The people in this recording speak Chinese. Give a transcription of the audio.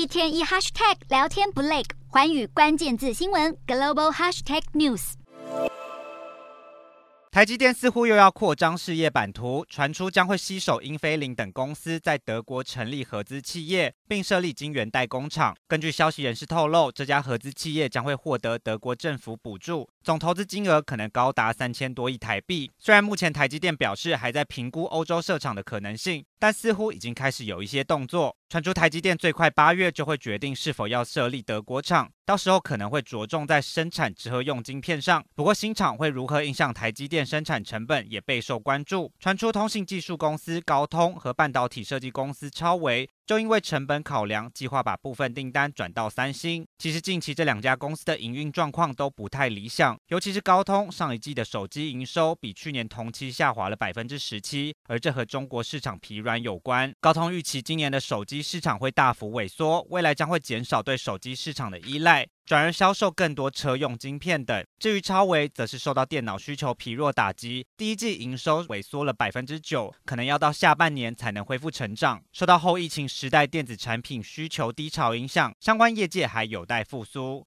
一天一 hashtag 聊天不累，环宇关键字新闻 global hashtag news。台积电似乎又要扩张事业版图，传出将会携手英飞凌等公司在德国成立合资企业，并设立晶圆代工厂。根据消息人士透露，这家合资企业将会获得德国政府补助，总投资金额可能高达三千多亿台币。虽然目前台积电表示还在评估欧洲设厂的可能性，但似乎已经开始有一些动作。传出台积电最快八月就会决定是否要设立德国厂，到时候可能会着重在生产纸盒用晶片上。不过新厂会如何影响台积电生产成本也备受关注。传出通信技术公司高通和半导体设计公司超维。就因为成本考量，计划把部分订单转到三星。其实近期这两家公司的营运状况都不太理想，尤其是高通上一季的手机营收比去年同期下滑了百分之十七，而这和中国市场疲软有关。高通预期今年的手机市场会大幅萎缩，未来将会减少对手机市场的依赖。转而销售更多车用晶片等。至于超维，则是受到电脑需求疲弱打击，第一季营收萎缩了百分之九，可能要到下半年才能恢复成长。受到后疫情时代电子产品需求低潮影响，相关业界还有待复苏。